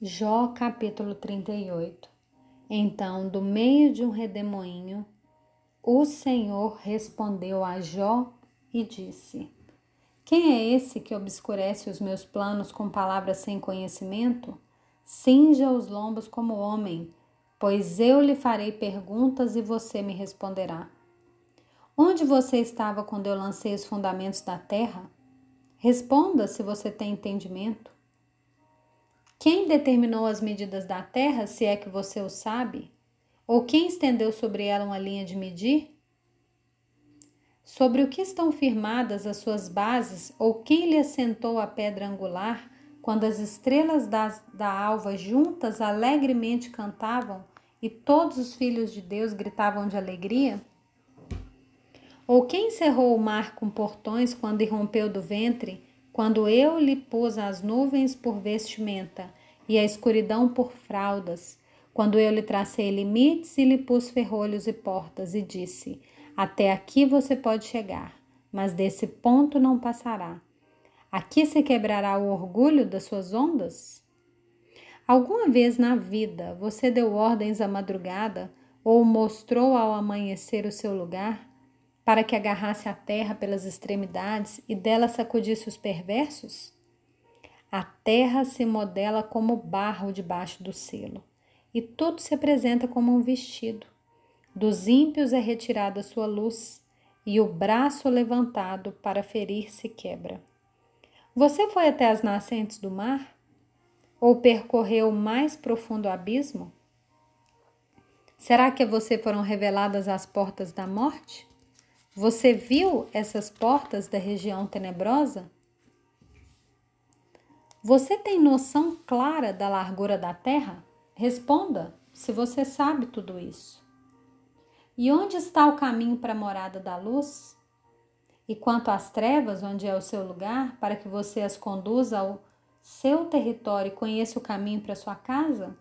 Jó capítulo 38 Então, do meio de um redemoinho, o Senhor respondeu a Jó e disse: Quem é esse que obscurece os meus planos com palavras sem conhecimento? Cinja os lombos como homem, pois eu lhe farei perguntas e você me responderá. Onde você estava quando eu lancei os fundamentos da terra? Responda se você tem entendimento. Quem determinou as medidas da terra, se é que você o sabe? Ou quem estendeu sobre ela uma linha de medir? Sobre o que estão firmadas as suas bases, ou quem lhe assentou a pedra angular, quando as estrelas das, da alva juntas alegremente cantavam e todos os filhos de Deus gritavam de alegria? Ou quem cerrou o mar com portões quando irrompeu do ventre quando eu lhe pus as nuvens por vestimenta e a escuridão por fraldas, quando eu lhe tracei limites e lhe pus ferrolhos e portas, e disse: Até aqui você pode chegar, mas desse ponto não passará. Aqui se quebrará o orgulho das suas ondas? Alguma vez na vida você deu ordens à madrugada ou mostrou ao amanhecer o seu lugar? Para que agarrasse a terra pelas extremidades e dela sacudisse os perversos? A terra se modela como barro debaixo do selo, e tudo se apresenta como um vestido. Dos ímpios é retirada sua luz, e o braço levantado para ferir se quebra. Você foi até as nascentes do mar? Ou percorreu o mais profundo abismo? Será que a você foram reveladas as portas da morte? Você viu essas portas da região tenebrosa? Você tem noção clara da largura da terra? Responda se você sabe tudo isso. E onde está o caminho para a morada da luz? E quanto às trevas, onde é o seu lugar, para que você as conduza ao seu território e conheça o caminho para sua casa?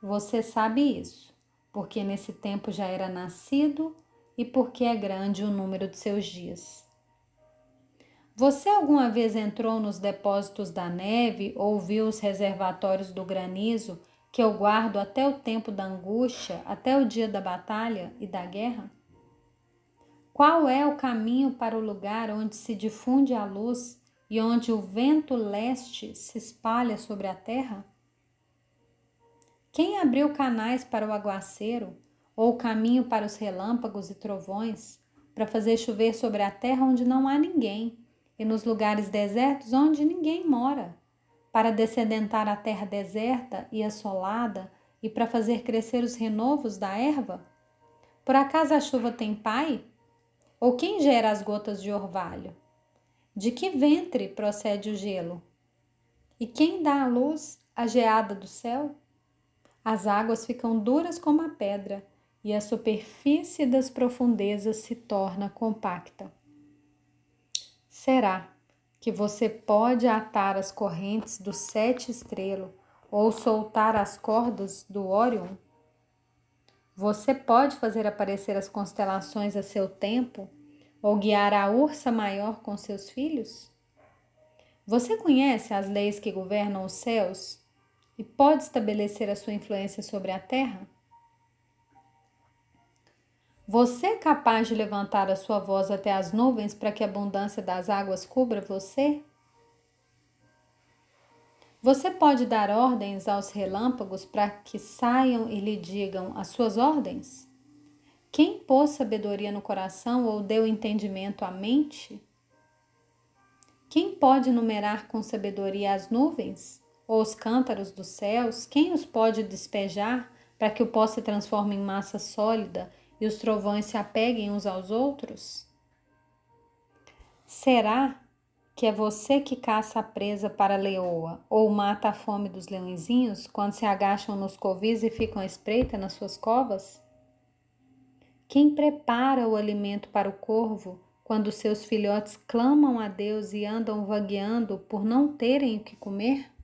Você sabe isso, porque nesse tempo já era nascido e porque é grande o número de seus dias. Você alguma vez entrou nos depósitos da neve ou viu os reservatórios do granizo que eu guardo até o tempo da angústia, até o dia da batalha e da guerra? Qual é o caminho para o lugar onde se difunde a luz e onde o vento leste se espalha sobre a terra? Quem abriu canais para o aguaceiro ou caminho para os relâmpagos e trovões, para fazer chover sobre a terra onde não há ninguém, e nos lugares desertos onde ninguém mora, para descedentar a terra deserta e assolada, e para fazer crescer os renovos da erva? Por acaso a chuva tem pai? Ou quem gera as gotas de orvalho? De que ventre procede o gelo? E quem dá a luz a geada do céu? As águas ficam duras como a pedra e a superfície das profundezas se torna compacta. Será que você pode atar as correntes do sete estrelo ou soltar as cordas do Órion? Você pode fazer aparecer as constelações a seu tempo ou guiar a ursa maior com seus filhos? Você conhece as leis que governam os céus e pode estabelecer a sua influência sobre a terra? Você é capaz de levantar a sua voz até as nuvens para que a abundância das águas cubra você? Você pode dar ordens aos relâmpagos para que saiam e lhe digam as suas ordens? Quem pôs sabedoria no coração ou deu entendimento à mente? Quem pode numerar com sabedoria as nuvens ou os cântaros dos céus? Quem os pode despejar para que o pó se transforme em massa sólida e os trovões se apeguem uns aos outros? Será que é você que caça a presa para a leoa ou mata a fome dos leõezinhos quando se agacham nos covis e ficam à espreita nas suas covas? Quem prepara o alimento para o corvo quando seus filhotes clamam a Deus e andam vagueando por não terem o que comer?